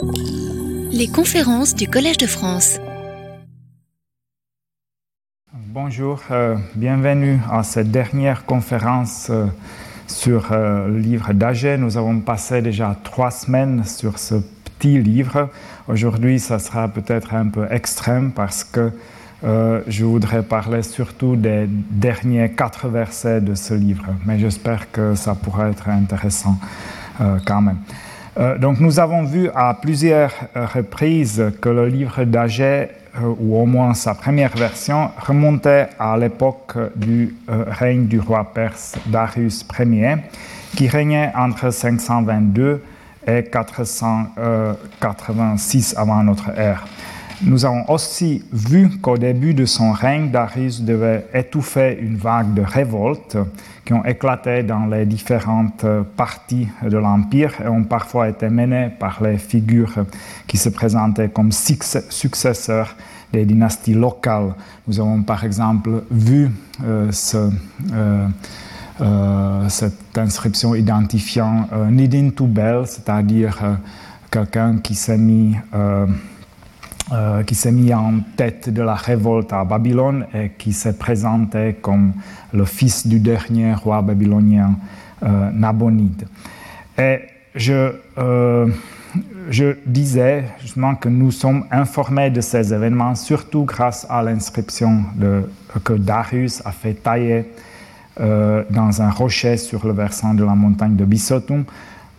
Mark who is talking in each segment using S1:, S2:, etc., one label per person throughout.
S1: Les conférences du Collège de France.
S2: Bonjour, euh, bienvenue à cette dernière conférence euh, sur euh, le livre d'Agé. Nous avons passé déjà trois semaines sur ce petit livre. Aujourd'hui, ça sera peut-être un peu extrême parce que je voudrais parler surtout des derniers quatre versets de ce livre, mais j'espère que ça pourra être intéressant quand même. Euh, donc nous avons vu à plusieurs reprises que le livre d'Agé, ou au moins sa première version, remontait à l'époque du règne du roi perse Darius Ier, qui régnait entre 522 et 486 avant notre ère. Nous avons aussi vu qu'au début de son règne, Darius devait étouffer une vague de révoltes qui ont éclaté dans les différentes parties de l'Empire et ont parfois été menées par les figures qui se présentaient comme successeurs des dynasties locales. Nous avons par exemple vu euh, euh, euh, cette inscription identifiant euh, Nidin Tubel, c'est-à-dire euh, quelqu'un qui s'est mis euh, qui s'est mis en tête de la révolte à Babylone et qui s'est présenté comme le fils du dernier roi babylonien euh, Nabonide. Et je, euh, je disais justement que nous sommes informés de ces événements, surtout grâce à l'inscription que Darius a fait tailler euh, dans un rocher sur le versant de la montagne de Bissotum,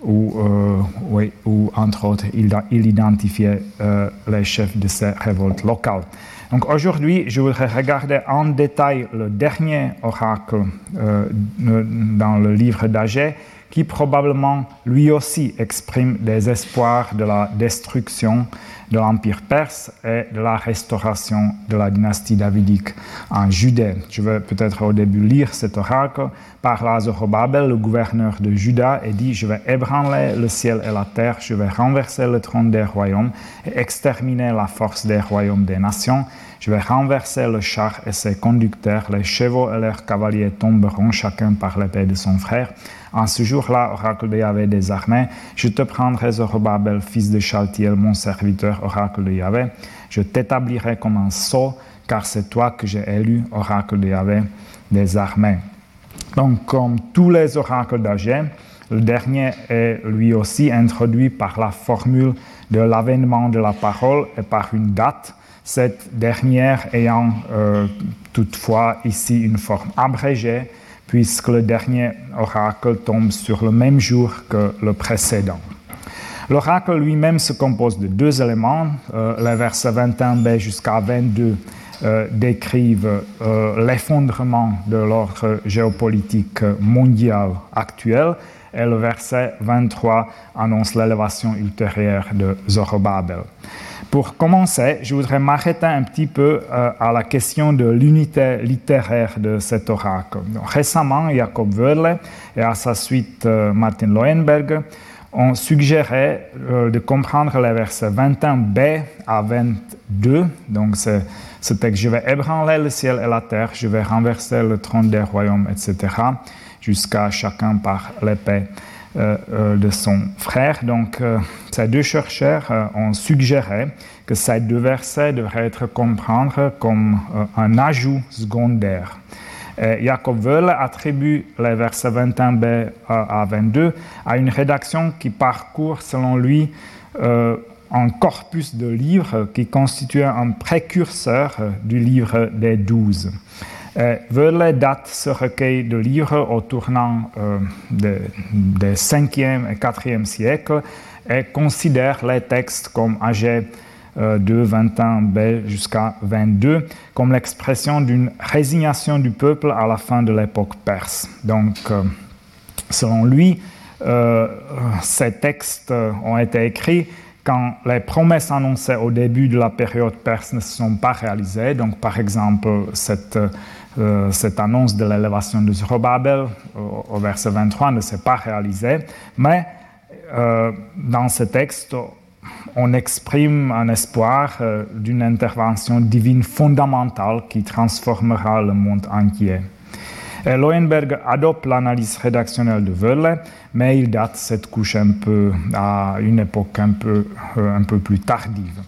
S2: où, euh, où, entre autres, il, il identifiait euh, les chefs de ces révoltes locales. Donc aujourd'hui, je voudrais regarder en détail le dernier oracle euh, dans le livre d'Agé, qui probablement lui aussi exprime des espoirs de la destruction de l'Empire perse et de la restauration de la dynastie davidique en Judée. Je vais peut-être au début lire cet oracle. Par là, Zorobabel, le gouverneur de Juda, et dit Je vais ébranler le ciel et la terre, je vais renverser le trône des royaumes et exterminer la force des royaumes des nations. Je vais renverser le char et ses conducteurs, les chevaux et leurs cavaliers tomberont chacun par l'épée de son frère. En ce jour-là, oracle de Yahvé des armées, je te prendrai Zorobabel, fils de Chaltiel, mon serviteur, oracle de Yahvé. Je t'établirai comme un sceau, car c'est toi que j'ai élu, oracle de Yahvé des armées. Donc, comme tous les oracles d'Agé, le dernier est lui aussi introduit par la formule de l'avènement de la parole et par une date, cette dernière ayant euh, toutefois ici une forme abrégée, puisque le dernier oracle tombe sur le même jour que le précédent. L'oracle lui-même se compose de deux éléments. Euh, les versets 21b jusqu'à 22 euh, décrivent euh, l'effondrement de l'ordre géopolitique mondial actuel et le verset 23 annonce l'élévation ultérieure de Zorobabel. Pour commencer, je voudrais m'arrêter un petit peu euh, à la question de l'unité littéraire de cet oracle. Récemment, Jacob Wörle et à sa suite euh, Martin Lohenberg ont suggéré euh, de comprendre les versets 21b à 22. Donc, ce texte, je vais ébranler le ciel et la terre, je vais renverser le trône des royaumes, etc., jusqu'à chacun par l'épée euh, euh, de son frère. Donc, euh, ces deux chercheurs ont suggéré que ces deux versets devraient être compris comme un ajout secondaire. Jacob Wöhle attribue les versets 21b à 22 à une rédaction qui parcourt, selon lui, un corpus de livres qui constitue un précurseur du livre des douze. Wöhle date ce recueil de livres au tournant des 5e et 4e siècles et considère les textes comme âgés euh, de 21b jusqu'à 22 comme l'expression d'une résignation du peuple à la fin de l'époque perse. Donc, selon lui, ces textes ont été écrits quand les promesses annoncées au début de la période perse ne se sont pas réalisées. Donc, par exemple, cette, euh, cette annonce de l'élévation de Zorobabel au, au, verset 23 ne s'est pas réalisée. Mais euh, dans ce texte, on exprime un espoir euh, d'une intervention divine fondamentale qui transformera le monde entier. Loenberg adopte l'analyse rédactionnelle de Wörle, mais il date cette couche un peu à une époque un peu, un peu plus tardive.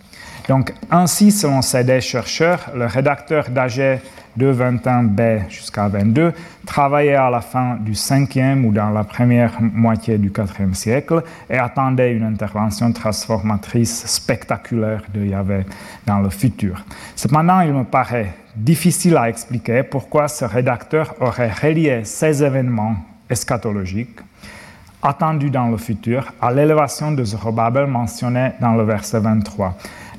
S2: Donc, ainsi, selon ces deux chercheurs, le rédacteur d'AG de 21b jusqu'à 22 travaillait à la fin du 5e ou dans la première moitié du 4e siècle et attendait une intervention transformatrice spectaculaire de Yahvé dans le futur. Cependant, il me paraît difficile à expliquer pourquoi ce rédacteur aurait relié ces événements eschatologiques attendus dans le futur à l'élévation de Zorobabel mentionnée dans le verset 23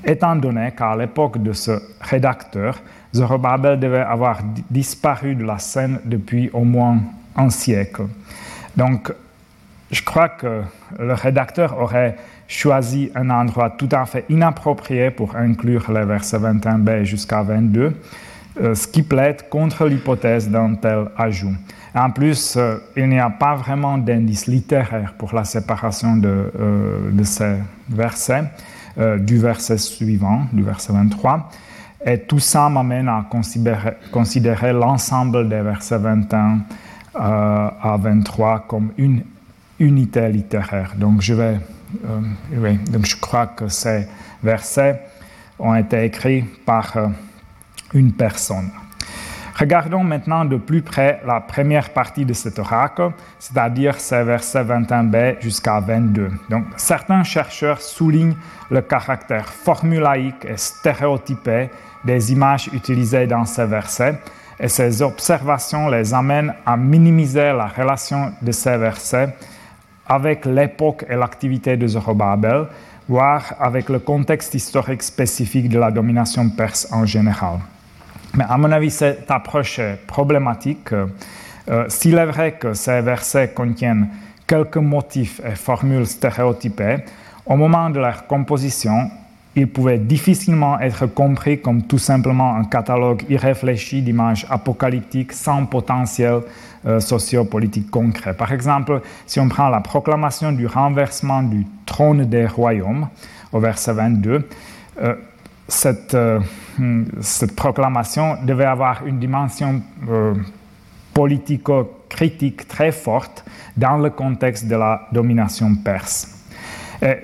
S2: étant donné qu'à l'époque de ce rédacteur, Zorobabel devait avoir disparu de la scène depuis au moins un siècle. Donc, je crois que le rédacteur aurait choisi un endroit tout à fait inapproprié pour inclure les versets 21b jusqu'à 22, euh, ce qui plaide contre l'hypothèse d'un tel ajout. En plus, euh, il n'y a pas vraiment d'indice littéraire pour la séparation de, euh, de ces versets. Euh, du verset suivant, du verset 23. Et tout ça m'amène à considérer, l'ensemble des versets 21 euh, à 23 comme une unité littéraire. Donc je, vais, euh, oui, donc je crois que ces versets ont été écrits par une personne. Regardons maintenant de plus près la première partie de cet oracle, c'est-à-dire ces versets 21b jusqu'à 22. Donc, certains chercheurs soulignent le caractère formulaïque et stéréotypé des images utilisées dans ces versets, et ces observations les amènent à minimiser la relation de ces versets avec l'époque et l'activité de Zorobabel, voire avec le contexte historique spécifique de la domination perse en général. Mais à mon avis, cette approche est problématique. Euh, S'il est vrai que ces versets contiennent quelques motifs et formules stéréotypées, au moment de leur composition, ils pouvaient difficilement être compris comme tout simplement un catalogue irréfléchi d'images apocalyptiques sans potentiel euh, sociopolitique concret. Par exemple, si on prend la proclamation du renversement du trône des royaumes au verset 22, euh, cette, euh, cette, proclamation devait avoir une dimension euh, politico-critique très forte dans le contexte de la domination perse.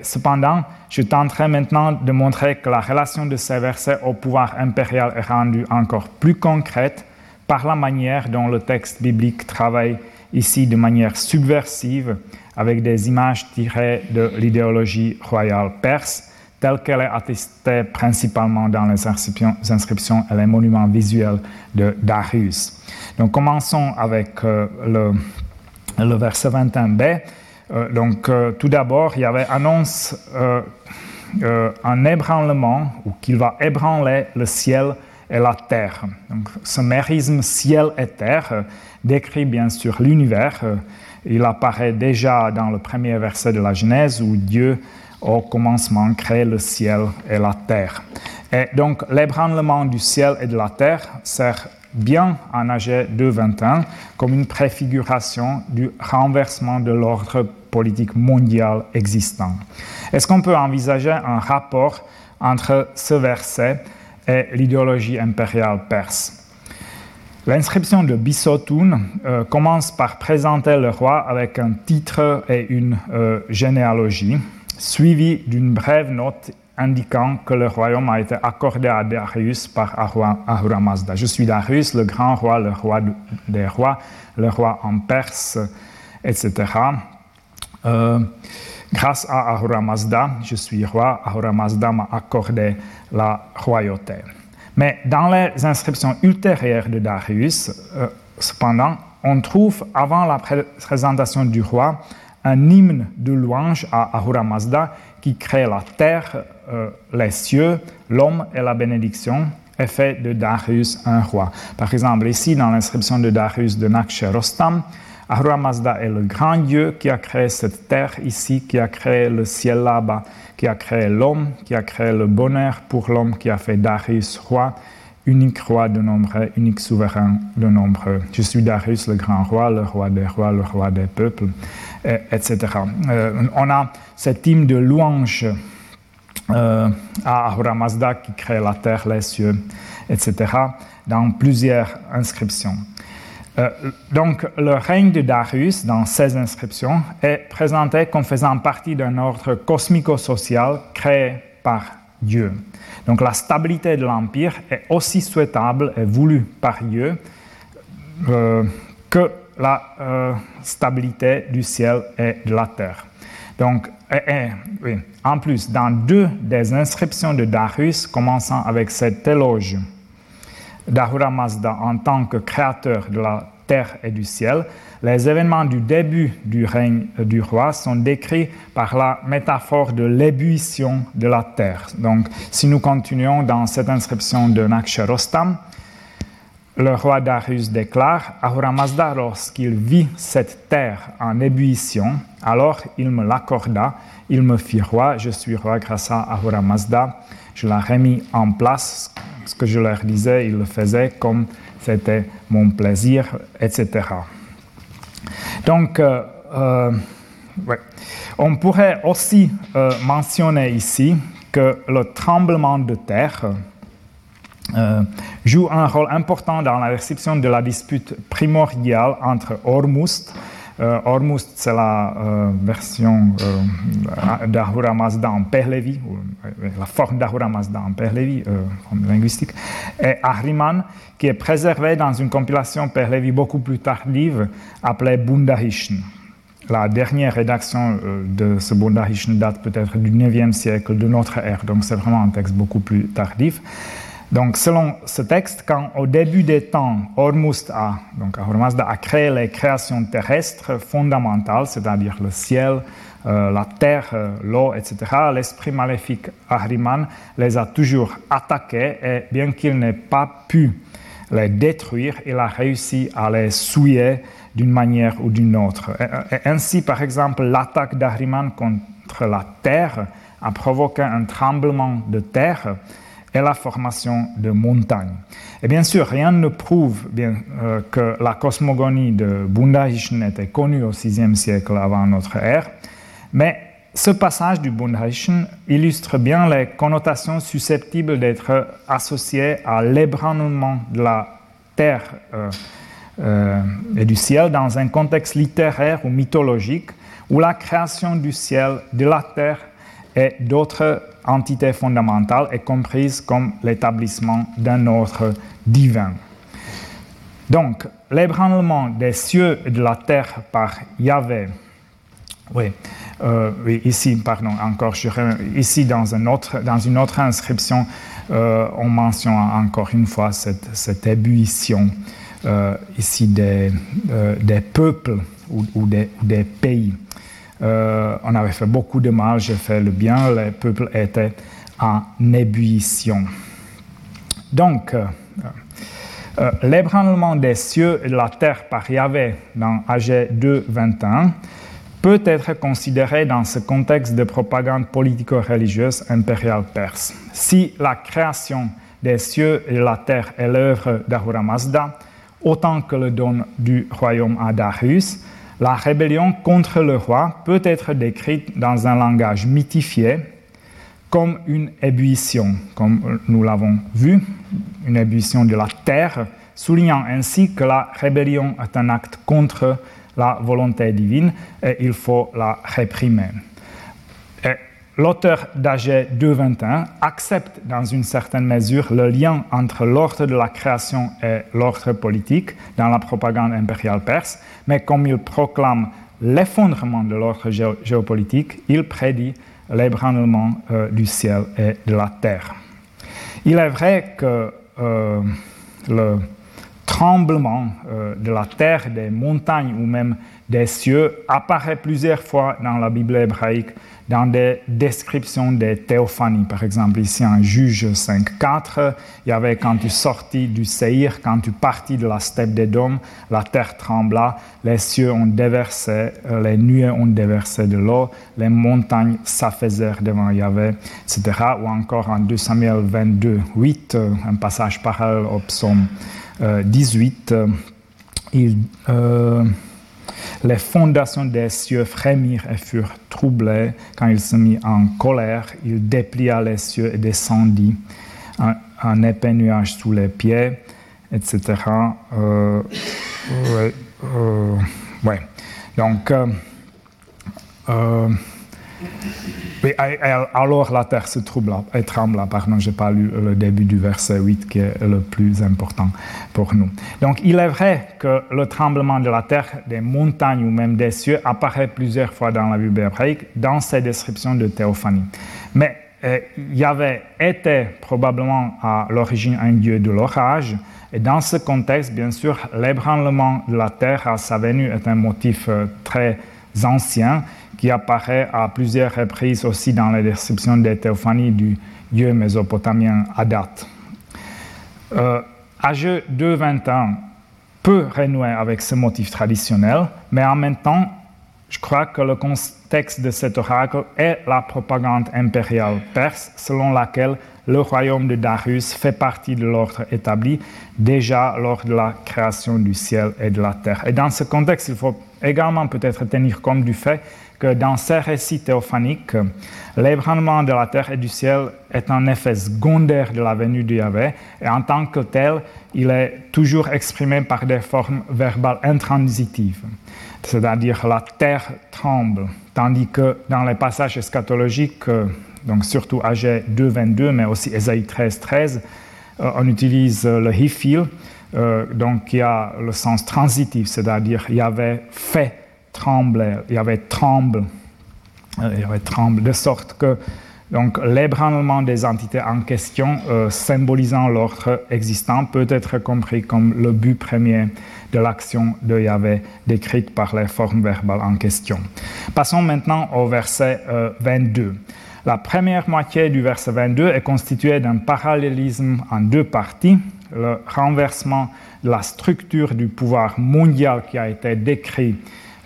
S2: Cependant, je tenterai maintenant de montrer que la relation de ces versets au pouvoir impérial est rendue encore plus concrète par la manière dont le texte biblique travaille ici de manière subversive avec des images tirées de l'idéologie royale perse telle qu'elle est attestée principalement dans les inscriptions, et les monuments visuels de Darius. Donc commençons avec euh, le, le, verset 21b. Euh, donc euh, tout d'abord, il y avait annonce un ébranlement ou qu'il va ébranler le ciel et la terre. Donc, ce mérisme ciel et terre décrit bien sûr l'univers. Il apparaît déjà dans le premier verset de la Genèse où Dieu au commencement crée le ciel et la terre. Et donc l'ébranlement du ciel et de la terre sert bien en AG 2.21 comme une préfiguration du renversement de l'ordre politique mondial existant. Est-ce qu'on peut envisager un rapport entre ce verset et l'idéologie impériale perse? L'inscription de Bissotoun euh, commence par présenter le roi avec un titre et une euh, généalogie suivi d'une brève note indiquant que le royaume a été accordé à Darius par Ahura Mazda. Je suis Darius, le grand roi, le roi des rois, le roi en Perse, etc. Euh, grâce à Ahura Mazda, je suis roi. Ahura Mazda m'a accordé la royauté. Mais dans les inscriptions ultérieures de Darius, euh, cependant, on trouve avant la présentation du roi un hymne de louange à Ahura Mazda qui crée la terre, euh, les cieux, l'homme et la bénédiction et fait de Darius un roi. Par exemple, ici, dans l'inscription de Darius de Rostam, Ahura Mazda est le grand Dieu qui a créé cette terre ici, qui a créé le ciel là-bas, qui a créé l'homme, qui a créé le bonheur pour l'homme, qui a fait Darius roi unique roi de nombreux, unique souverain de nombreux. Je suis Darius, le grand roi, le roi des rois, le roi des peuples, etc. Euh, on a cette hymne de louange euh, à Ahura Mazda qui crée la terre, les cieux, etc., dans plusieurs inscriptions. Euh, donc, le règne de Darius, dans ces inscriptions, est présenté comme faisant partie d'un ordre cosmico-social créé par Dieu. Donc, la stabilité de l'Empire est aussi souhaitable et voulue par Dieu que la euh, stabilité du ciel et de la terre. Donc, en plus, dans deux des inscriptions de Darius, commençant avec cet éloge d'Ahura Mazda en tant que créateur de la terre et du ciel, les événements du début du règne du roi sont décrits par la métaphore de l'ébullition de la terre. Donc, si nous continuons dans cette inscription de Naksharostam, le roi Darius déclare Ahura Mazda, lorsqu'il vit cette terre en ébullition, alors il me l'accorda, il me fit roi, je suis roi grâce à Ahura Mazda, je l'ai remis en place, ce que je leur disais, il le faisait comme c'était mon plaisir, etc. Donc, euh, euh, on pourrait aussi euh, mentionner ici que le tremblement de terre joue un rôle important dans la réception de la dispute primordiale entre Ormuzd euh, c'est la euh, version euh, d'Ahura Mazda en Pehlevi, la forme d'Ahura Mazda en Pehlevi, linguistique, et Ahriman, qui est préservé dans une compilation Pehlevi beaucoup plus tardive, appelée Bundahishn. La dernière rédaction de ce Bundahishn date peut-être du 9e siècle de notre ère, donc c'est vraiment un texte beaucoup plus tardif. Donc, selon ce texte, quand au début des temps, Hormuzd a, donc a créé les créations terrestres fondamentales, c'est-à-dire le ciel, euh, la terre, euh, l'eau, etc., l'esprit maléfique Ahriman les a toujours attaqués et bien qu'il n'ait pas pu les détruire, il a réussi à les souiller d'une manière ou d'une autre. Ainsi, par exemple, l'attaque d'Ahriman contre la terre a provoqué un tremblement de terre et la formation de montagnes. Et bien sûr, rien ne prouve euh, que la cosmogonie de Bundahishn était connue au VIe siècle avant notre ère, mais ce passage du Bundahishn illustre bien les connotations susceptibles d'être associées à l'ébranlement de la terre euh, euh, et du ciel dans un contexte littéraire ou mythologique où la création du ciel, de la terre et d'autres entités fondamentales est comprise comme l'établissement d'un ordre divin. Donc, l'ébranlement des cieux et de la terre par Yahvé, oui, euh, ici, pardon, encore, je, ici dans, autre, dans, une autre inscription, euh, on mentionne encore une fois cette, cette ébullition euh, ici des, des peuples ou des pays. Euh, on avait fait beaucoup de mal, j'ai fait le bien, les peuples étaient en ébullition. Donc, euh, euh, l'ébranlement des cieux et de la terre par Yahvé dans AG 2, 21 peut être considéré dans ce contexte de propagande politico-religieuse impériale perse. Si la création des cieux et de la terre est l'œuvre d'Ahura Mazda, autant que le don du royaume à Darius, la rébellion contre le roi peut être décrite dans un langage mythifié comme une ébullition, comme nous l'avons vu, une ébullition de la terre, soulignant ainsi que la rébellion est un acte contre la volonté divine et il faut la réprimer. L'auteur d'AG 221 accepte dans une certaine mesure le lien entre l'ordre de la création et l'ordre politique dans la propagande impériale perse, mais comme il proclame l'effondrement de l'ordre géopolitique, il prédit l'ébranlement euh, du ciel et de la terre. Il est vrai que euh, le tremblement euh, de la terre, des montagnes ou même des cieux apparaît plusieurs fois dans la Bible hébraïque dans des descriptions des théophanies. Par exemple, ici en Juge 5.4, il y avait quand tu sortis du Seir, quand tu partis de la steppe des dômes, la terre trembla, les cieux ont déversé, euh, les nuées ont déversé de l'eau, les montagnes s'affaisèrent devant Yahvé, etc. Ou encore en 2 Samuel 22, 8, euh, un passage parallèle au psaume 18, euh, il, les fondations des cieux frémirent et furent troublées. Quand il se mit en colère, il déplia les cieux et descendit un, épais nuage sous les pieds, etc. Euh, Oui. ouais. Donc, oui, alors la terre se trouble et tremble. Pardon, je n'ai pas lu le début du verset 8 qui est le plus important pour nous. Donc, il est vrai que le tremblement de la terre, des montagnes ou même des cieux apparaît plusieurs fois dans la Bible hébraïque dans ces descriptions de théophanie. Mais euh, Yahvé était probablement à l'origine un dieu de l'orage. Et dans ce contexte, bien sûr, l'ébranlement de la terre à sa venue est un motif euh, très ancien qui apparaît à plusieurs reprises aussi dans la description des théophanies du dieu mésopotamien Adat. Euh, de 20 ans peut renouer avec ce motif traditionnel, mais en même temps, je crois que le contexte de cet oracle est la propagande impériale perse selon laquelle le royaume de Darius fait partie de l'ordre établi déjà lors de la création du ciel et de la terre. Et dans ce contexte, il faut également peut-être tenir compte du fait que dans ces récits théophaniques, l'ébranlement de la terre et du ciel est un effet secondaire de la venue de Yahvé, et en tant que tel, il est toujours exprimé par des formes verbales intransitives, c'est-à-dire la terre tremble, tandis que dans les passages eschatologiques, donc surtout AG 2, 22, mais aussi Ésaïe 13, 13, euh, on utilise le hifil, euh, donc qui a le sens transitif, c'est-à-dire Yahvé fait tremblait, il y avait tremble, euh, il y avait tremble, de sorte que donc l'ébranlement des entités en question, euh, symbolisant l'ordre existant, peut être compris comme le but premier de l'action de Yahvé décrite par les formes verbales en question. Passons maintenant au verset 22. Euh, la première moitié du verset 22 est constituée d'un parallélisme en deux parties. Le renversement de la structure du pouvoir mondial qui a été décrit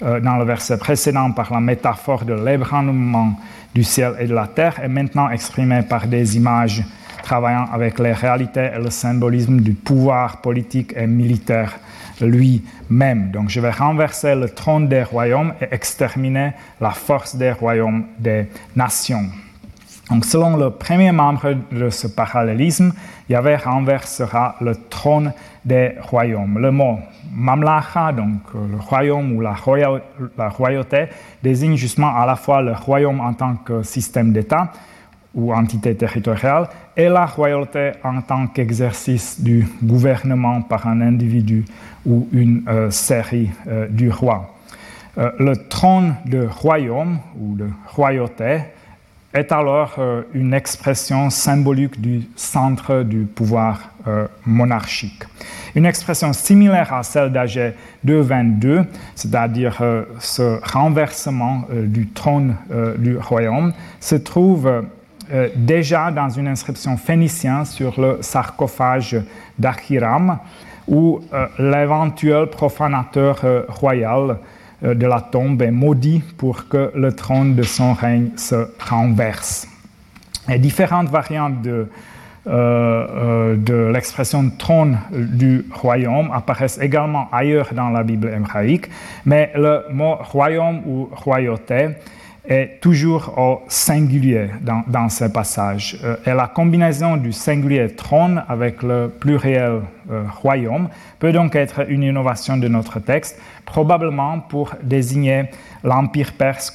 S2: euh, dans le verset précédent par la métaphore de l'ébranlement du ciel et de la terre est maintenant exprimé par des images travaillant avec les réalités et le symbolisme du pouvoir politique et militaire lui-même. Donc je vais renverser le trône des royaumes et exterminer la force des royaumes des nations. Donc selon le premier membre de ce parallélisme, Yahvé renversera le trône des royaumes. Le mot mamlacha, donc euh, le royaume ou la, royauté, désigne justement à la fois le royaume en tant que système d'État ou entité territoriale et la royauté en tant qu'exercice du gouvernement par un individu ou une euh, série euh, du roi. le trône de royaume ou de royauté est alors euh, une expression symbolique du centre du pouvoir euh, monarchique. Une expression similaire à celle d'AG 222, c'est-à-dire euh, ce renversement du trône du royaume, se trouve déjà dans une inscription phénicienne sur le sarcophage d'Achiram, où l'éventuel profanateur royal de la tombe est maudit pour que le trône de son règne se renverse. Et différentes variantes de, euh, euh, de l'expression trône du royaume apparaissent également ailleurs dans la Bible hébraïque, mais le mot royaume ou royauté est toujours au singulier dans, dans ce passage. Euh, et la combinaison du singulier trône avec le pluriel euh, royaume peut donc être une innovation de notre texte, probablement pour désigner l'Empire perse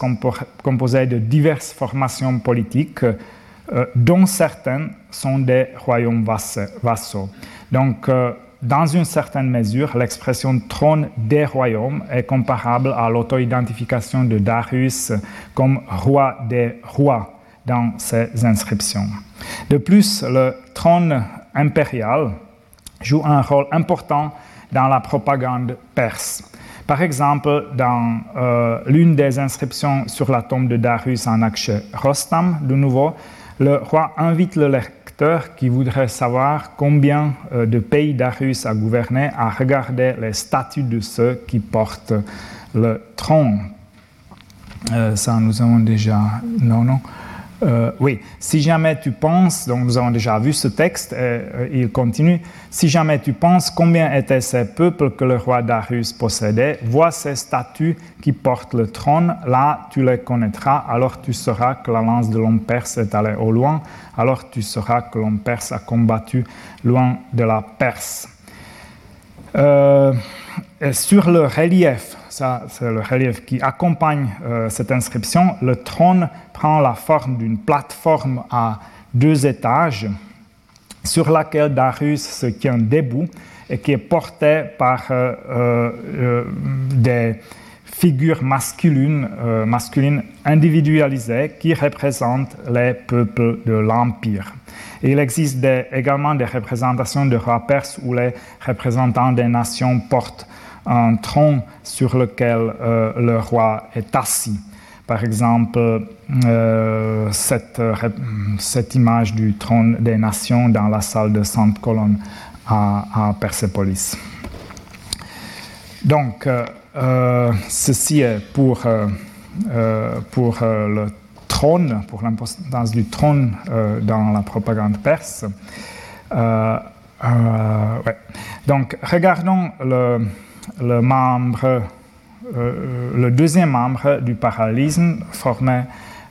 S2: composé de diverses formations politiques, euh, dont certaines sont des royaumes vassaux. Donc, dans une certaine mesure, l'expression trône des royaumes est comparable à l'auto-identification de Darius comme roi des rois dans ses inscriptions. De plus, le trône impérial joue un rôle important dans la propagande perse. Par exemple, dans euh, l'une des inscriptions sur la tombe de Darius en Akshe Rostam, de nouveau, le roi invite le qui voudrait savoir combien euh, de pays Darius a gouverné à regarder les statuts de ceux qui portent le trône. Euh, ça, nous avons déjà. Non, non. Euh, oui, si jamais tu penses, donc nous avons déjà vu ce texte, et, euh, il continue, si jamais tu penses combien étaient ces peuples que le roi Darius possédait, vois ces statues qui portent le trône, là tu les connaîtras, alors tu sauras que la lance de l'homme perse est allée au loin, alors tu sauras que l'homme perse a combattu loin de la Perse. sur le relief, ça c'est le relief qui accompagne cette inscription, le trône prend la forme d'une plateforme à deux étages sur laquelle Darius se tient debout et qui est porté par euh, euh, des figures masculines, euh, masculines individualisées qui représentent les peuples de l'Empire. Il existe également des représentations de rois perses où les représentants des nations portent un tronc sur lequel le roi est assis. Par exemple, euh, cette, cette, image du trône des nations dans la salle de Sainte Colonne à, Persepolis. Donc, euh, euh, ceci est pour, pour le trône, pour l'importance du trône dans la propagande perse. Donc, regardons le, le membre euh, le deuxième membre du parallélisme formé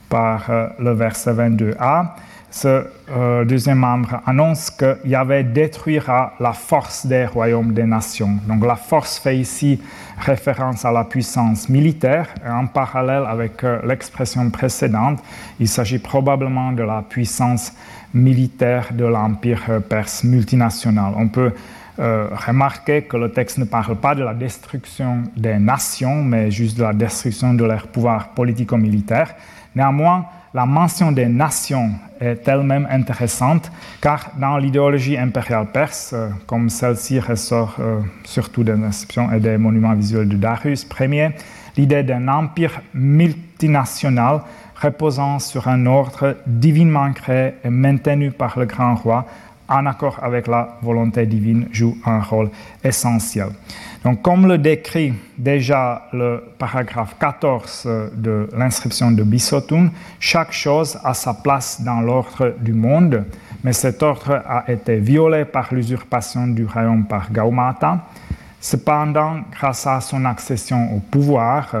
S2: par euh, le verset 22a. Ce euh, deuxième membre annonce que Yahvé détruira la force des royaumes des nations. Donc la force fait ici référence à la puissance militaire en parallèle avec l'expression précédente, il s'agit probablement de la puissance militaire de l'empire perse multinational. On peut euh, remarquez que le texte ne parle pas de la destruction des nations, mais juste de la destruction de leur pouvoir politico-militaire. Néanmoins, la mention des nations est elle-même intéressante, car dans l'idéologie impériale perse, euh, comme celle-ci ressort euh, surtout des inscriptions et des monuments visuels de Darius Ier, l'idée d'un empire multinational reposant sur un ordre divinement créé et maintenu par le grand roi en accord avec la volonté divine, joue un rôle essentiel. Donc, comme le décrit déjà le paragraphe 14 de l'inscription de Bissotun, chaque chose a sa place dans l'ordre du monde, mais cet ordre a été violé par l'usurpation du royaume par Gaumata. Cependant, grâce à son accession au pouvoir,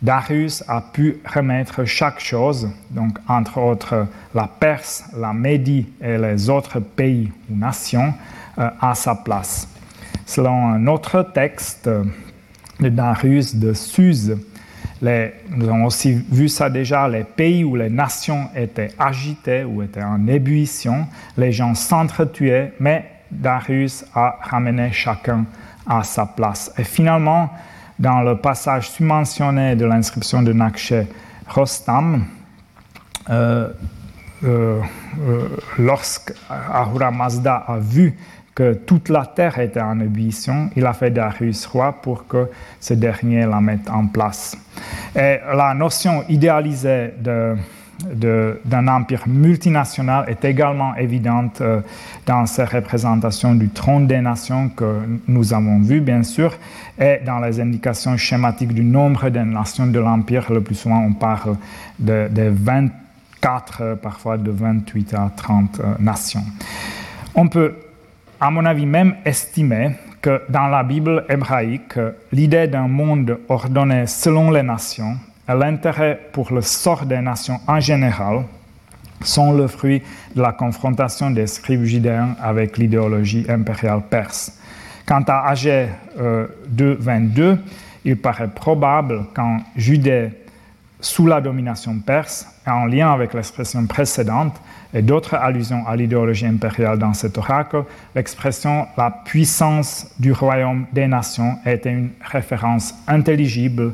S2: Darius a pu remettre chaque chose, donc entre autres la Perse, la Médie et les autres pays ou nations, euh, à sa place. Selon un autre texte de Darius de Suse, nous avons aussi vu ça déjà, les pays où les nations étaient agitées ou étaient en ébullition, les gens s'entretuaient, mais Darius a ramené chacun à sa place. Et finalement, dans le passage submentionné de l'inscription de Nakshe Rostam, euh, euh, euh, lorsque Ahura Mazda a vu que toute la terre était en ébullition, il a fait Darius roi pour que ce dernier la mette en place. Et la notion idéalisée de d'un empire multinational est également évidente euh, dans ces représentations du trône des nations que nous avons vues, bien sûr, et dans les indications schématiques du nombre des nations de l'empire. Le plus souvent, on parle de, 24, euh, parfois de 28 à 30 euh, nations. On peut, à mon avis, même estimer que dans la Bible hébraïque, l'idée d'un monde ordonné selon les nations l'intérêt pour le sort des nations en général sont le fruit de la confrontation des scribes judéens avec l'idéologie impériale perse. Quant à AG 2.22, euh, il paraît probable qu'en Judée, sous la domination perse, et en lien avec l'expression précédente et d'autres allusions à l'idéologie impériale dans cet oracle, l'expression la puissance du royaume des nations était une référence intelligible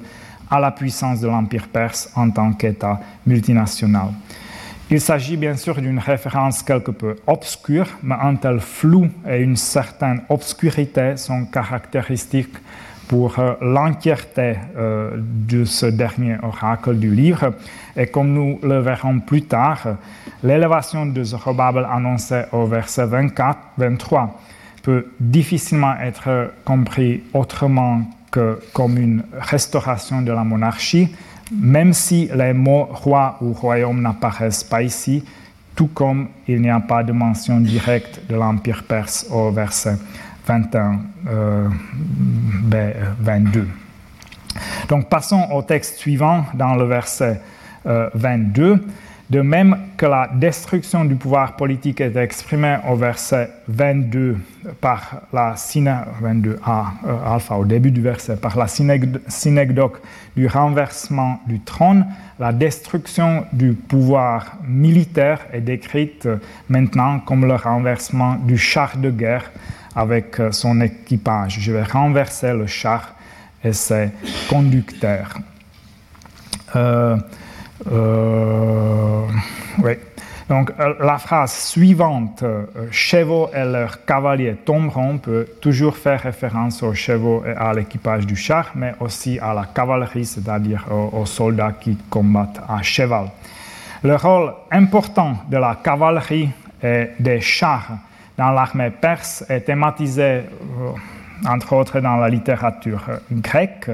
S2: à la puissance de l'Empire perse en tant qu'État multinational. Il s'agit bien sûr d'une référence quelque peu obscure, mais un tel flou et une certaine obscurité sont caractéristiques pour euh, l'entièreté euh, de ce dernier oracle du livre. Et comme nous le verrons plus tard, l'élévation de Zorobabel annoncée au verset 24, 23 peut difficilement être compris autrement comme une restauration de la monarchie, même si les mots roi ou royaume n'apparaissent pas ici, tout comme il n'y a pas de mention directe de l'Empire perse au verset 21, 22. Euh, Donc passons au texte suivant dans le verset 22. De même que la destruction du pouvoir politique est exprimée au verset 22 par la 22a euh, alpha au début du verset par la synecdoque du renversement du trône, la destruction du pouvoir militaire est décrite maintenant comme le renversement du char de guerre avec euh, son équipage. Je vais renverser le char et ses conducteurs. Euh, oui. Donc la phrase suivante, chevaux et leurs cavaliers tomberont, peut toujours faire référence aux chevaux et à l'équipage du char, mais aussi à la cavalerie, c'est-à-dire aux, aux, soldats qui combattent à cheval. Le rôle important de la cavalerie et des chars dans l'armée perse est thématisé, euh, entre autres, dans la littérature grecque.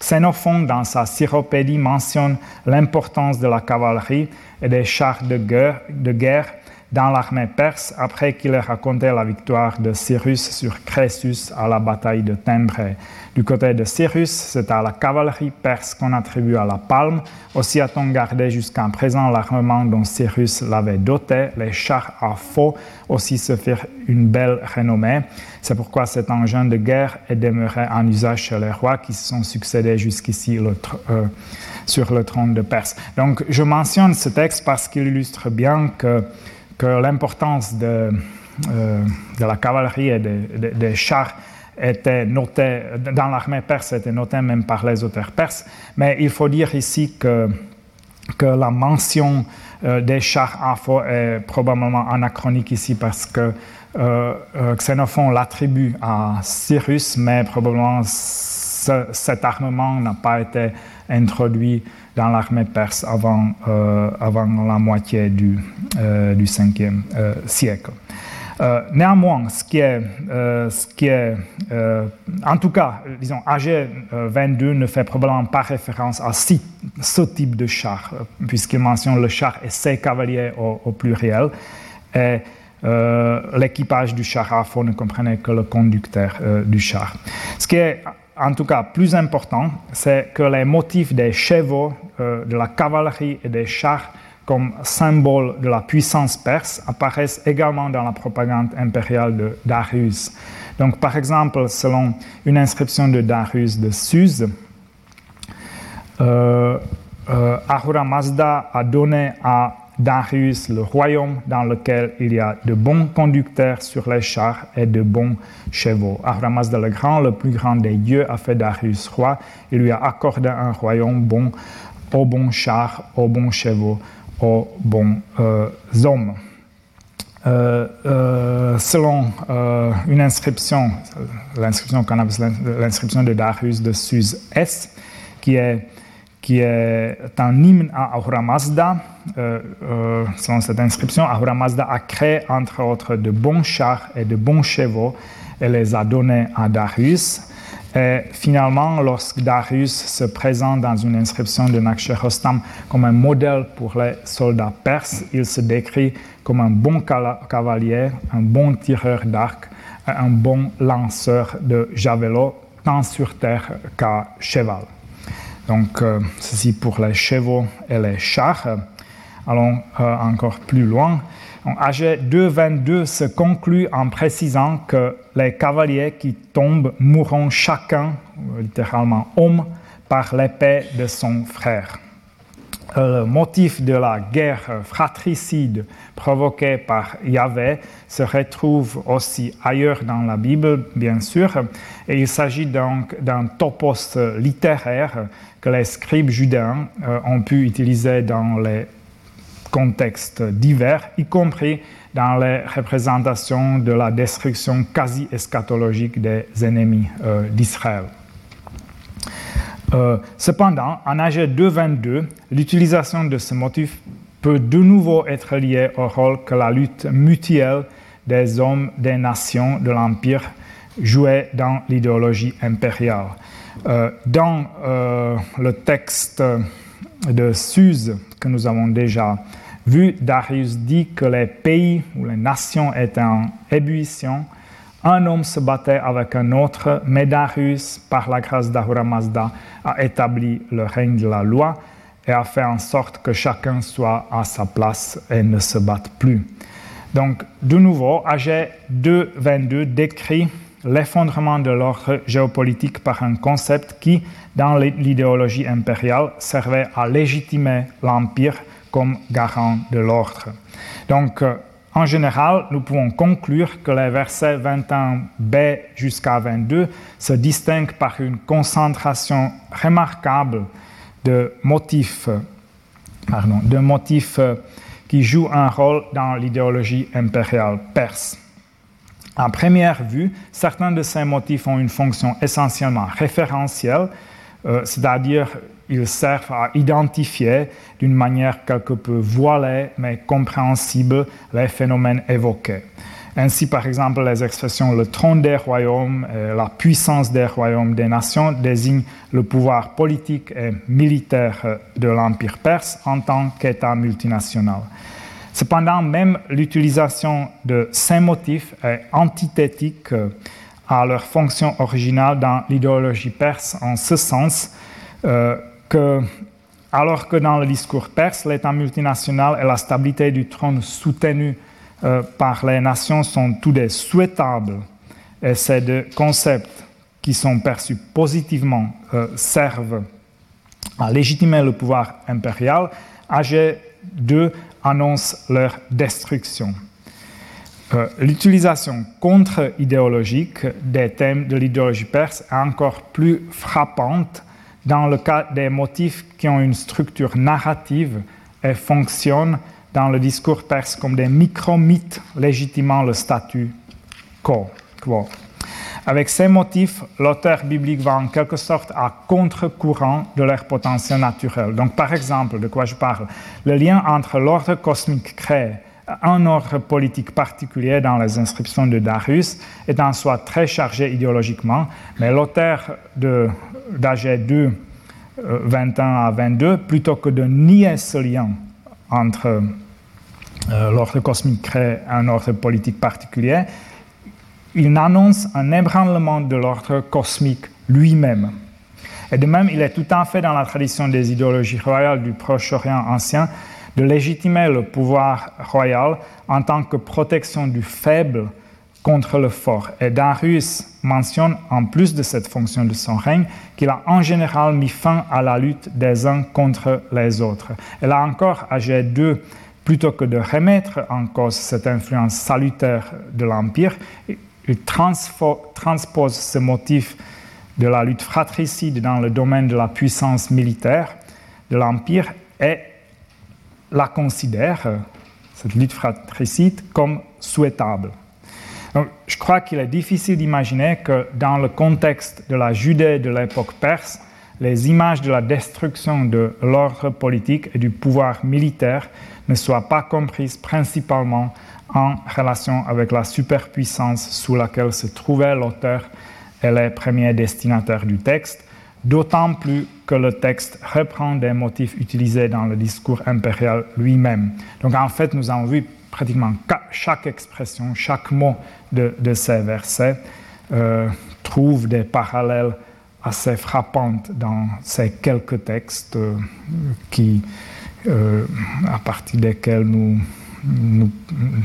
S2: Xénophon, dans sa Syropédie, mentionne l'importance de la cavalerie et des chars de guerre, de guerre dans l'armée perse après qu'il ait raconté la victoire de Cyrus sur Crésus à la bataille de Tembré. Du côté de Cyrus, c'est à la cavalerie perse qu'on attribue à la palme. Aussi a-t-on gardé jusqu'à présent l'armement dont Cyrus l'avait doté. Les chars à faux aussi se firent une belle renommée. C'est pourquoi cet engin de guerre est demeuré en usage chez les rois qui se sont succédés jusqu'ici euh, sur le trône de Perse. Donc je mentionne ce texte parce qu'il illustre bien que que l'importance de, euh, de, la cavalerie et des chars était notée, dans l'armée perse était notée même par les auteurs perses. Mais il faut dire ici que, que la mention euh, des chars afro est probablement anachronique ici parce que euh, euh Xénophon l'attribue à Cyrus, mais probablement cet armement n'a pas été introduit dans l'armée perse avant, euh, avant la moitié du, euh, du 5e euh, siècle. Néanmoins, ce qui est, ce qui est en tout cas, disons, AG 22 ne fait probablement pas référence à ce, type de char, puisqu'il mentionne le char et ses cavaliers au, au pluriel. Et l'équipage du char à fond ne comprenait que le conducteur du char. Ce qui est en tout cas plus important, c'est que les motifs des chevaux, euh, de la cavalerie et des chars comme symbole de la puissance perse apparaissent également dans la propagande impériale de Darius. Donc, par exemple, selon une inscription de Darius de Suse, euh, euh, Ahura Mazda a donné à Darius le royaume dans lequel il y a de bons conducteurs sur les chars et de bons chevaux. Ahura le Grand, le plus grand des dieux, a fait Darius roi. Il lui a accordé un royaume bon aux bons chars, aux bons chevaux, aux bons euh, hommes. Euh, euh, selon une inscription, l'inscription l'inscription de Darius de Suse S, qui est qui est un hymne à Ahura Mazda. Euh, euh, selon cette inscription, Ahura Mazda a créé entre autres de bons chars et de bons chevaux et les a donnés à Darius. Et finalement, lorsque Darius se présente dans une inscription de Nakhcherostam comme un modèle pour les soldats perses, il se décrit comme un bon cavalier, un bon tireur d'arc, un bon lanceur de javelot, tant sur terre qu'à cheval. Donc, euh, ceci pour les chevaux et les chars. Allons euh, encore plus loin. AG 222 se conclut en précisant que les cavaliers qui tombent mourront chacun, littéralement homme, par l'épée de son frère. Euh, le motif de la guerre fratricide provoquée par Yahvé se retrouve aussi ailleurs dans la Bible, bien sûr, et il s'agit donc d'un topos littéraire que les scribes judains euh, ont pu utiliser dans les contextes divers, y compris dans les représentations de la destruction quasi eschatologique des ennemis euh, d'Israël. Euh, cependant, en AG 2.22, l'utilisation de ce motif peut de nouveau être liée au rôle que la lutte mutuelle des hommes des nations de l'Empire jouait dans l'idéologie impériale. Euh, dans euh, le texte de Suse que nous avons déjà vu, Darius dit que les pays ou les nations étaient en ébullition. Un homme se battait avec un autre, mais Darius, par la grâce d'Ahura Mazda, a établi le règne de la loi et a fait en sorte que chacun soit à sa place et ne se batte plus. Donc, de nouveau, AG 2.22 décrit l'effondrement de l'ordre géopolitique par un concept qui, dans l'idéologie impériale, servait à légitimer l'Empire comme garant de l'ordre. Donc, euh, en général, nous pouvons conclure que les versets 21b jusqu'à 22 se distinguent par une concentration remarquable de motifs, pardon, de motifs qui jouent un rôle dans l'idéologie impériale perse. À première vue, certains de ces motifs ont une fonction essentiellement référentielle, euh, c'est-à-dire ils servent à identifier d'une manière quelque peu voilée mais compréhensible les phénomènes évoqués. Ainsi, par exemple, les expressions le trône des royaumes et la puissance des royaumes des nations désignent le pouvoir politique et militaire de l'Empire perse en tant qu'État multinational. Cependant, même l'utilisation de ces motifs est antithétique à leur fonction originale dans l'idéologie perse en ce sens euh, alors que dans le discours perse, l'État multinational et la stabilité du trône soutenue euh, par les nations sont tous des souhaitables, et ces deux concepts qui sont perçus positivement euh, servent à légitimer le pouvoir impérial, AG2 annonce leur destruction. Euh, l'utilisation contre-idéologique des thèmes de l'idéologie perse est encore plus frappante dans le cas des motifs qui ont une structure narrative et fonctionnent dans le discours perse comme des micro-mythes légitimant le statut quo. Avec ces motifs, l'auteur biblique va en quelque sorte à contre-courant de leur potentiel naturel. Donc, par exemple, de quoi je parle? Le lien entre l'ordre cosmique créé un ordre politique particulier dans les inscriptions de Darius est en soi très chargé idéologiquement, mais l'auteur d'AG 2, 21 à 22, plutôt que de nier ce lien entre euh, l'ordre cosmique et un ordre politique particulier, il annonce un ébranlement de l'ordre cosmique lui-même. Et de même, il est tout à fait dans la tradition des idéologies royales du Proche-Orient ancien de légitimer le pouvoir royal en tant que protection du faible contre le fort. Et Darius mentionne, en plus de cette fonction de son règne, qu'il a en général mis fin à la lutte des uns contre les autres. Et là encore, ag 2, plutôt que de remettre en cause cette influence salutaire de l'Empire, il transpose ce motif de la lutte fratricide dans le domaine de la puissance militaire de l'Empire et la considère, cette lutte fratricide, comme souhaitable. je crois qu'il est difficile d'imaginer que dans le contexte de la Judée de l'époque perse, les images de la destruction de l'ordre politique et du pouvoir militaire ne soient pas comprises principalement en relation avec la superpuissance sous laquelle se trouvait l'auteur et les premiers destinataires du texte, d'autant plus que le texte reprend des motifs utilisés dans le discours impérial lui-même. Donc en fait, nous avons vu pratiquement chaque expression, chaque mot de, ces versets euh, trouve des parallèles assez frappants dans ces quelques textes euh, qui, euh, à partir desquels nous,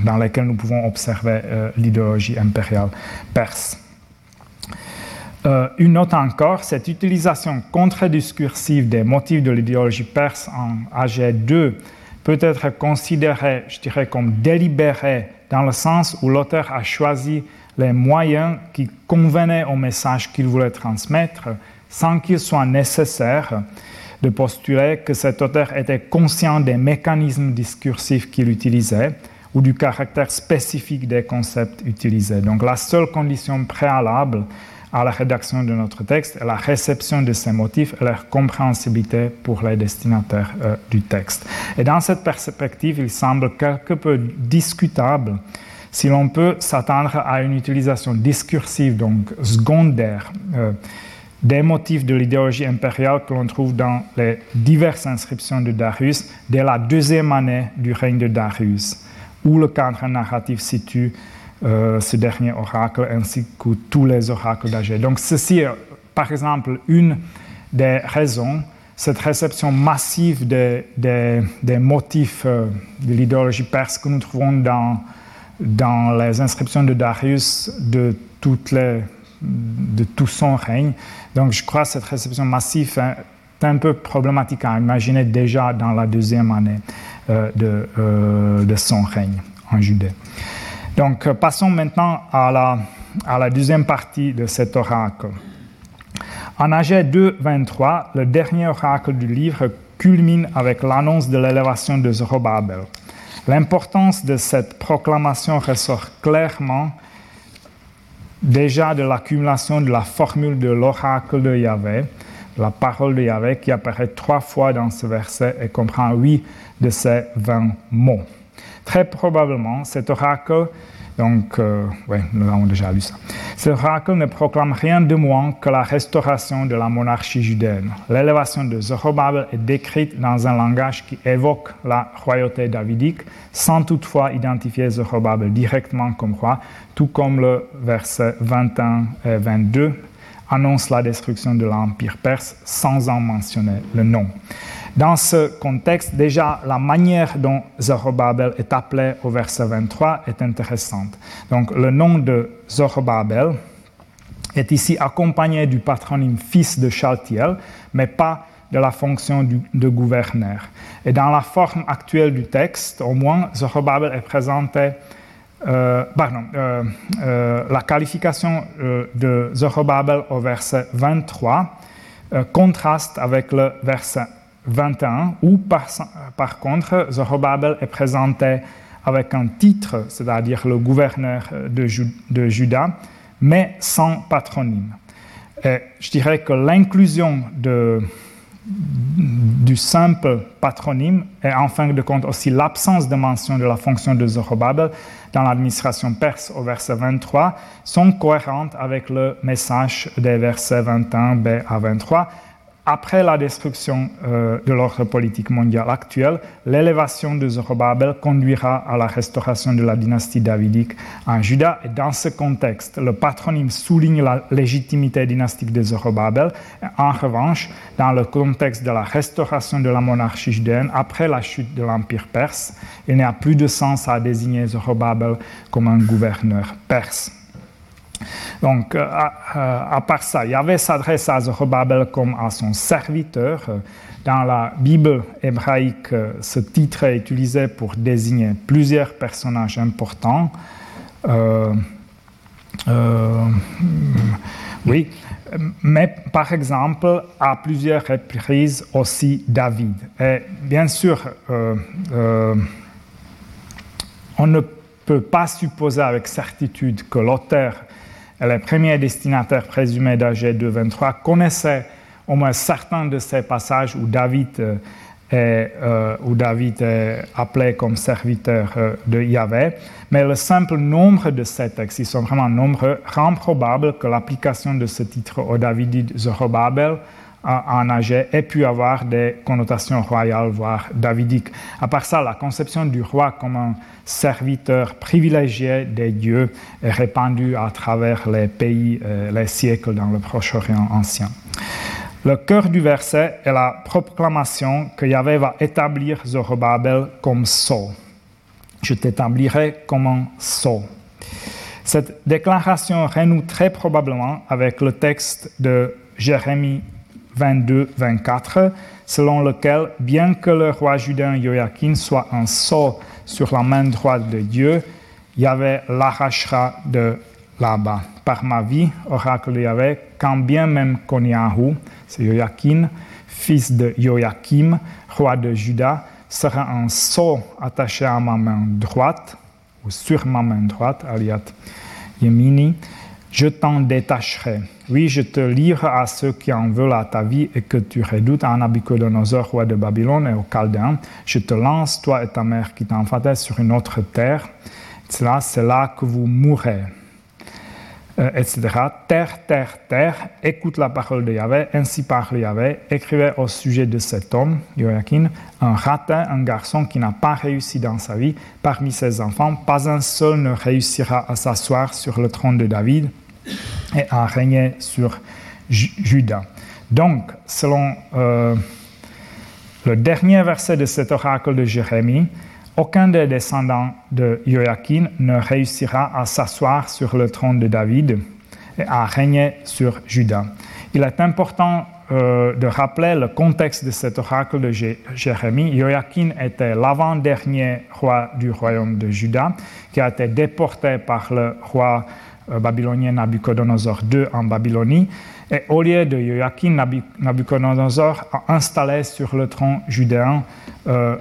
S2: dans lesquels nous pouvons observer l'idéologie impériale perse. Euh, une note encore, cette utilisation contre-discursive des motifs de l'idéologie perse en AG2 peut être considérée, je dirais, comme délibérée dans le sens où l'auteur a choisi les moyens qui convenaient au message qu'il voulait transmettre sans qu'il soit nécessaire de postuler que cet auteur était conscient des mécanismes discursifs qu'il utilisait ou du caractère spécifique des concepts utilisés. Donc la seule condition préalable à la rédaction de notre texte et la réception de ces motifs et leur compréhensibilité pour les destinataires euh, du texte. Et dans cette perspective, il semble quelque peu discutable si l'on peut s'attendre à une utilisation discursive, donc secondaire, euh, des motifs de l'idéologie impériale que l'on trouve dans les diverses inscriptions de Darius dès la deuxième année du règne de Darius, où le cadre narratif situe euh, ce dernier oracle ainsi que tous les oracles d'Agé. Donc ceci est par exemple une des raisons cette réception massive des, des, motifs euh, de l'idéologie perse que nous trouvons dans, dans les inscriptions de Darius de, toutes les, de tout son règne. Donc je crois que cette réception massive est un peu problématique à imaginer déjà dans la deuxième année euh, de, de, son règne en Judée. Donc passons maintenant à la, deuxième partie de cet oracle. En AG 2, 23, le dernier oracle du livre culmine avec l'annonce de l'élévation de Zorobabel. L'importance de cette proclamation ressort clairement déjà de l'accumulation de la formule de l'oracle de Yahvé, la parole de Yahvé qui apparaît trois fois dans ce verset et comprend huit de ces vingt mots. Très probablement, cet oracle donc, euh, oracle ne proclame rien de moins que la restauration de la monarchie judaine. L'élévation de Zorobabel est décrite dans un langage qui évoque la royauté davidique, sans toutefois identifier Zorobabel directement comme roi, tout comme le verset 21 et 22 annonce la destruction de l'Empire perse sans en mentionner le nom. Dans ce contexte, déjà, la manière dont Zorobabel est appelé au verset 23 est intéressante. Donc, le nom de Zorobabel est ici accompagné du patronyme fils de Chaltiel, mais pas de la fonction de gouverneur. Et dans la forme actuelle du texte, au moins, Zorobabel est présenté euh, pardon, euh, euh, la qualification de Zorobabel au verset 23 contraste avec le verset 21, où par, contre Zorobabel est présenté avec un titre, c'est-à-dire le gouverneur de, Juda, mais sans patronyme. Je dirais que l'inclusion du simple patronyme et en fin de compte aussi l'absence de mention de la fonction de Zorobabel dans l'administration perse au verset 23 sont cohérentes avec le message des versets 21b à 23 après la destruction euh, de l'ordre politique mondial actuel, l'élévation de Zorobabel conduira à la restauration de la dynastie davidique en Juda. Et dans ce contexte, le patronyme souligne la légitimité dynastique de Zorobabel. En revanche, dans le contexte de la restauration de la monarchie judaine après la chute de l'Empire perse, il n'y a plus de sens à désigner Zorobabel comme un gouverneur perse. Donc, euh, à, part ça, Yahvé s'adresse à Zorobabel comme à son serviteur. Dans la Bible hébraïque, ce titre est utilisé pour désigner plusieurs personnages importants. Euh, euh, oui, mais par exemple, à plusieurs reprises aussi David. Et bien sûr, on ne peut pas supposer avec certitude que l'auteur les premiers destinataires présumés d'AG 223 connaissaient au moins certains de ces passages où David euh, est, euh, où David est appelé comme serviteur euh, de Yahvé, mais le simple nombre de ces textes, ils sont vraiment nombreux, rend probable que l'application de ce titre au David Zorobabel en âgé ait pu avoir des connotations royales, voire davidiques. À part ça, la conception du roi comme un serviteur privilégié des dieux est répandue à travers les pays, euh, les siècles dans le Proche-Orient ancien. Le cœur du verset est la proclamation que Yahvé va établir Zorobabel comme sceau. Je t'établirai comme un sceau. Cette déclaration renoue très probablement avec le texte de Jérémie 22-24, selon lequel, bien que le roi judain Joachim soit un sceau sur la main droite de Dieu, Yahvé l'arrachera de là-bas. Par ma vie, oracle Yahvé, quand bien même Koniahu, c'est Joachim, fils de Joachim, roi de Juda, sera un sceau attaché à ma main droite, ou sur ma main droite, aliat Yemini, je t'en détacherai. Oui, je te livre à ceux qui en veulent à ta vie et que tu redoutes à Nabucodonosor, roi de Babylone et aux Chaldéens. Je te lance, toi et ta mère qui t'enfantaient sur une autre terre. C'est là que vous mourrez. Euh, etc. Terre, terre, terre, écoute la parole de Yahvé, ainsi parle Yahvé, écrivez au sujet de cet homme, Joachim, un ratin, un garçon qui n'a pas réussi dans sa vie, parmi ses enfants, pas un seul ne réussira à s'asseoir sur le trône de David, et à régner sur Juda. Donc, selon euh, Le dernier verset de cet oracle de Jérémie, aucun des descendants de Joachim ne réussira à s'asseoir sur le trône de David et à régner sur Juda. Il est important euh, de rappeler le contexte de cet oracle de Jérémie. Joachim était l'avant-dernier roi du royaume de Juda qui a été déporté par le roi babylonien Nabucodonosor II en Babylonie. Et au lieu de Joachim, Nabucodonosor a installé sur le trône judéen euh,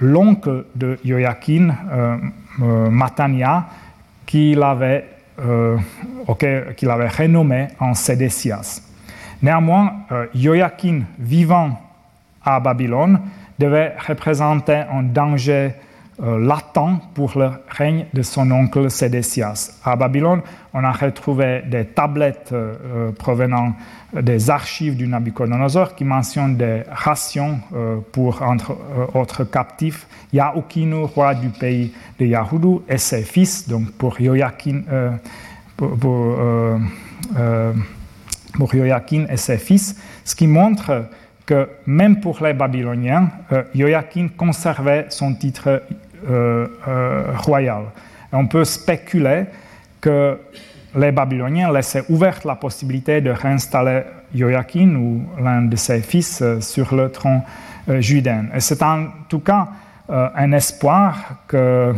S2: l'oncle de Joachim, Matania, qu'il avait, qu'il avait renommé en Sédécias. Néanmoins, euh, Joachim, vivant à Babylone, devait représenter un danger euh, latent pour le règne de son oncle Sédécias. À Babylone, on a retrouvé des tablettes euh, provenant des archives du Nabucodonosor qui mentionnent des rations pour, entre autres captifs, Yaoukinu, roi du pays de Yahudu, et ses fils, donc pour Joachim et ses fils, ce qui montre que même pour les Babyloniens, euh, Joachim conservait son titre euh, euh, royal. on peut spéculer que les Babyloniens laissaient ouverte la possibilité de réinstaller Joachim ou l'un de ses fils sur le trône judain. Et c'est en tout cas un espoir que,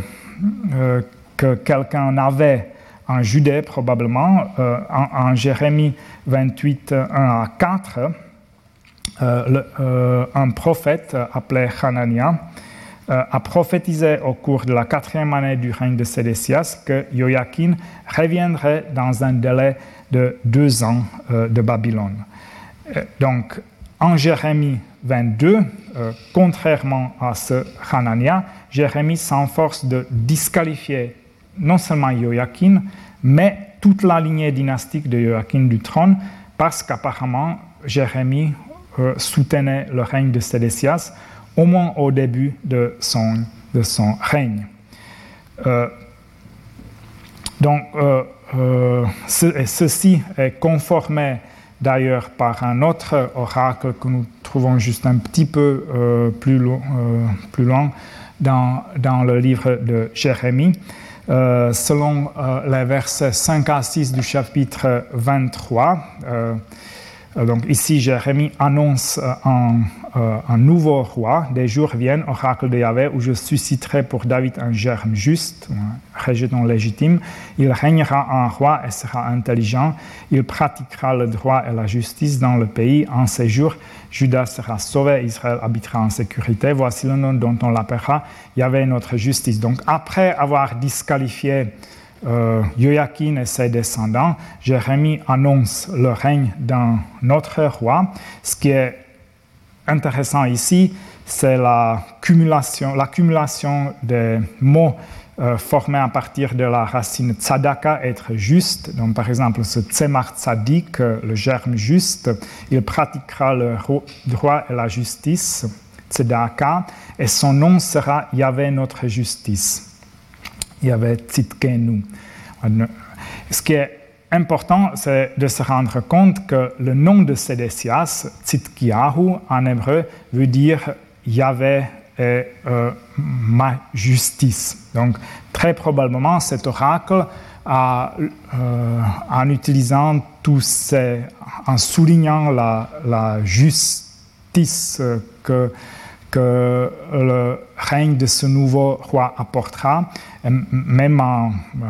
S2: que quelqu'un avait en Judée probablement, euh, en, Jérémie 28, 1 à 4, euh, euh, un prophète appelé Hanania a prophétisé au cours de la quatrième année du règne de Sédécias que Joachim reviendrait dans un délai de deux ans de Babylone. donc, en Jérémie 22, contrairement à ce Hanania, Jérémie s'enforce de disqualifier non seulement Joachim, mais toute la lignée dynastique de Joachim du trône, parce qu'apparemment Jérémie euh, soutenait le règne de Sédécias, au moins au début de son, règne. Euh, donc, euh, ceci est conformé d'ailleurs par un autre oracle que nous trouvons juste un petit peu plus, loin dans, le livre de Jérémie. Euh, selon euh, les versets 5 à 6 du chapitre 23. Euh, donc ici, Jérémie annonce un, un, nouveau roi. Des jours viennent, oracle de Yahvé, où je susciterai pour David un germe juste, un rejeton légitime. Il régnera en roi et sera intelligent. Il pratiquera le droit et la justice dans le pays. En ces jours, Judas sera sauvé, Israël habitera en sécurité. Voici le nom dont on l'appellera Yahvé notre justice. Donc après avoir disqualifié euh, Joachim et ses descendants, Jérémie annonce le règne d'un autre roi. Ce qui est intéressant ici, c'est l'accumulation des mots euh, formés à partir de la racine tzadaka, être juste. Donc, par exemple, ce tzemar tzadik, euh, le germe juste, il pratiquera le droit et la justice, tzedaka, et son nom sera Yahvé notre justice. Yahvé tzidkenu. Ce qui est important, c'est de se rendre compte que le nom de Sédécias, Tzidkiyahu, en hébreu, veut dire Yahvé est euh, ma justice. Donc, très probablement, cet oracle, a, euh, en utilisant tous ces, en soulignant la justice que, que le règne de ce nouveau roi apportera, même en euh,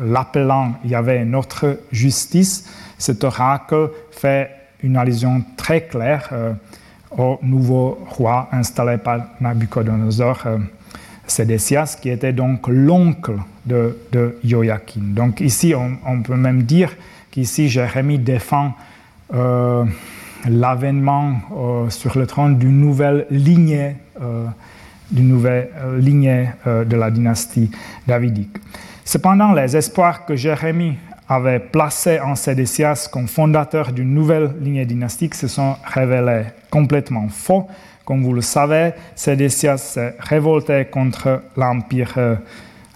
S2: l'appelant il y avait notre justice, cet oracle fait une allusion très claire au nouveau roi installé par Nabucodonosor, euh, qui était donc l'oncle de, de, Joachim. Donc ici, on, peut même dire qu'ici, Jérémie défend euh, l'avènement euh, sur le trône d'une nouvelle lignée, d'une nouvelle lignée de la dynastie davidique. Cependant, les espoirs que Jérémie avait placé en Sédécias comme fondateur d'une nouvelle lignée dynastique se sont révélés complètement faux. Comme vous le savez, Sédécias s'est révolté contre l'empire, euh,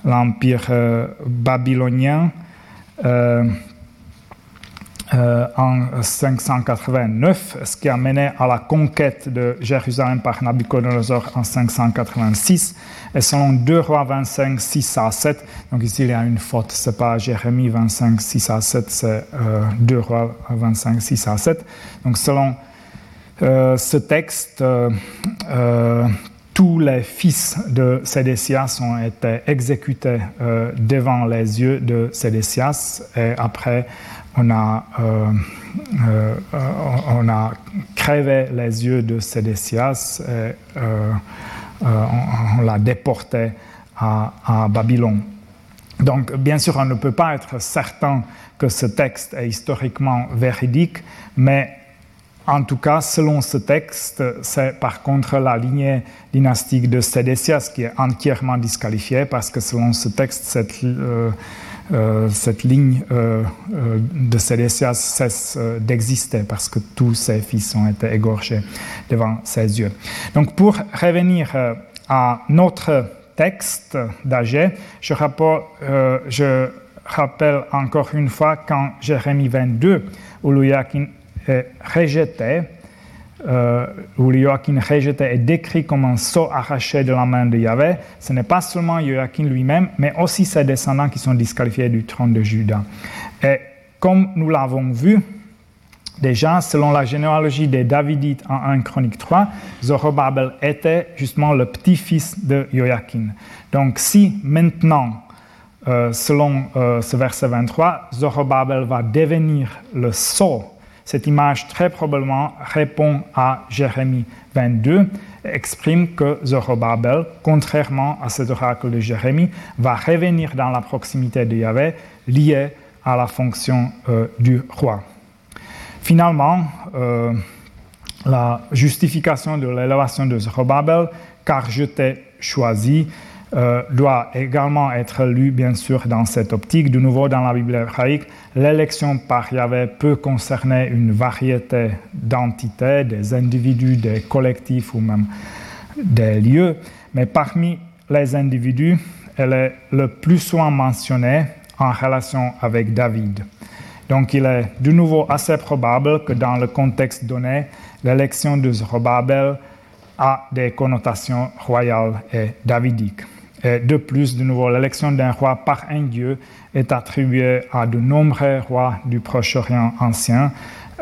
S2: euh, babylonien. Euh, euh, en 589, ce qui a mené à la conquête de Jérusalem par Nabucodonosor en 586. Et selon 2 rois 25, 6 à 7, donc ici il y a une faute, ce n'est pas Jérémie 25, 6 à 7, c'est 2 rois 25, 6 à 7. Donc selon euh, ce texte, euh, euh, tous les fils de Sédécias ont été exécutés devant les yeux de Sédécias et après on a, on a crevé les yeux de Sédécias et on, l'a déporté à, à Babylone. Donc, bien sûr, on ne peut pas être certain que ce texte est historiquement véridique, mais en tout cas, selon ce texte, c'est par contre la lignée dynastique de Sédécias qui est entièrement disqualifiée parce que selon ce texte, cette, euh, euh, cette ligne euh, de Sédécias cesse d'exister parce que tous ses fils ont été égorgés devant ses yeux. Donc pour revenir à notre texte d'Agé, je, rappelle encore une fois quand Jérémie 22, où Louis-Joachim rejeté, euh, où Joachim rejeté est décrit comme un sceau arraché de la main de Yahvé, ce n'est pas seulement Joachim lui-même, mais aussi ses descendants qui sont disqualifiés du trône de Juda. Et comme nous l'avons vu, Déjà, selon la généalogie des Davidites en 1 Chronique 3, Zorobabel était justement le petit-fils de Joachim. Donc, si maintenant, euh, selon euh, ce verset 23, Zorobabel va devenir le sceau cette image très probablement répond à Jérémie 22, exprime que Zorobabel, contrairement à cet oracle de Jérémie, va revenir dans la proximité de Yahvé, lié à la fonction euh, du roi. Finalement, euh, la justification de l'élévation de Zorobabel, car je t'ai choisi, euh, doit également être lu, bien sûr, dans cette optique. De nouveau, dans la Bible hébraïque, l'élection par Yahvé peut concerner une variété d'entités, des individus, des collectifs ou même des lieux, mais parmi les individus, elle est le plus souvent mentionnée en relation avec David. Donc il est de nouveau assez probable que dans le contexte donné, l'élection de Zorobabel a des connotations royales et davidiques de plus, de nouveau, l'élection d'un roi par un dieu est attribuée à de nombreux rois du Proche-Orient ancien.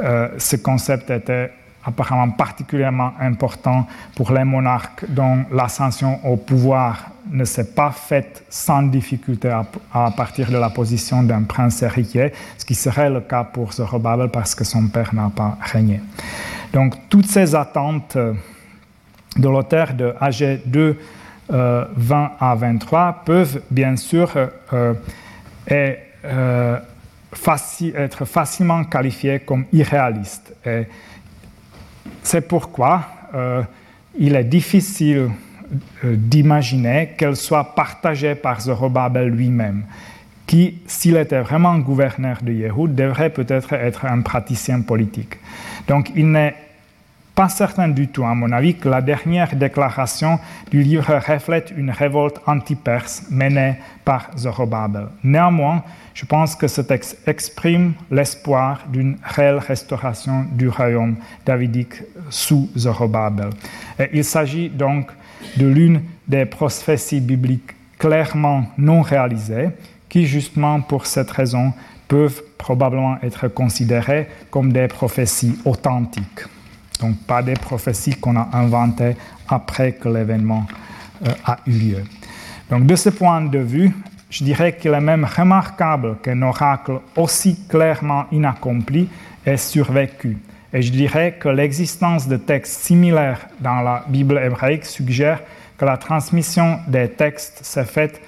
S2: Euh, ce concept était apparemment particulièrement important pour les monarques dont l'ascension au pouvoir ne s'est pas faite sans difficulté à, partir de la position d'un prince héritier, ce qui serait le cas pour Zorobabel parce que son père n'a pas régné. Donc toutes ces attentes de l'auteur de AG2 20 euh, à 23 peuvent bien sûr euh, euh, être facilement qualifiés comme irréalistes. C'est pourquoi il est difficile d'imaginer qu'elles soient partagées par Zorobabel lui-même, qui, s'il était vraiment gouverneur de Yehud, devrait peut-être être un praticien politique. Donc il n'est pas certain du tout, à mon avis, que la dernière déclaration du livre reflète une révolte anti-perse menée par Zorobabel. Néanmoins, je pense que ce texte exprime l'espoir d'une réelle restauration du royaume davidique sous Zorobabel. Il s'agit donc de l'une des prophéties bibliques clairement non réalisées, qui justement pour cette raison peuvent probablement être considérées comme des prophéties authentiques donc pas des prophéties qu'on a inventées après que l'événement euh, a eu lieu. Donc de ce point de vue, je dirais qu'il est même remarquable qu'un oracle aussi clairement inaccompli ait survécu. Et je dirais que l'existence de textes similaires dans la Bible hébraïque suggère que la transmission des textes s'est faite,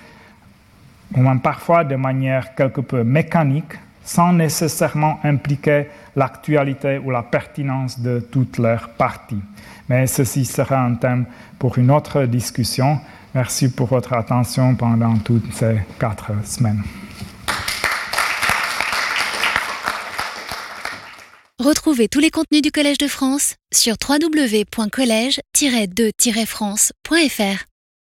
S2: au moins parfois de manière quelque peu mécanique, sans nécessairement impliquer l'actualité ou la pertinence de toutes leurs parties. Mais ceci sera un thème pour une autre discussion. Merci pour votre attention pendant toutes ces quatre semaines.
S1: Retrouvez tous les contenus du Collège de France sur www.colège-2-france.fr.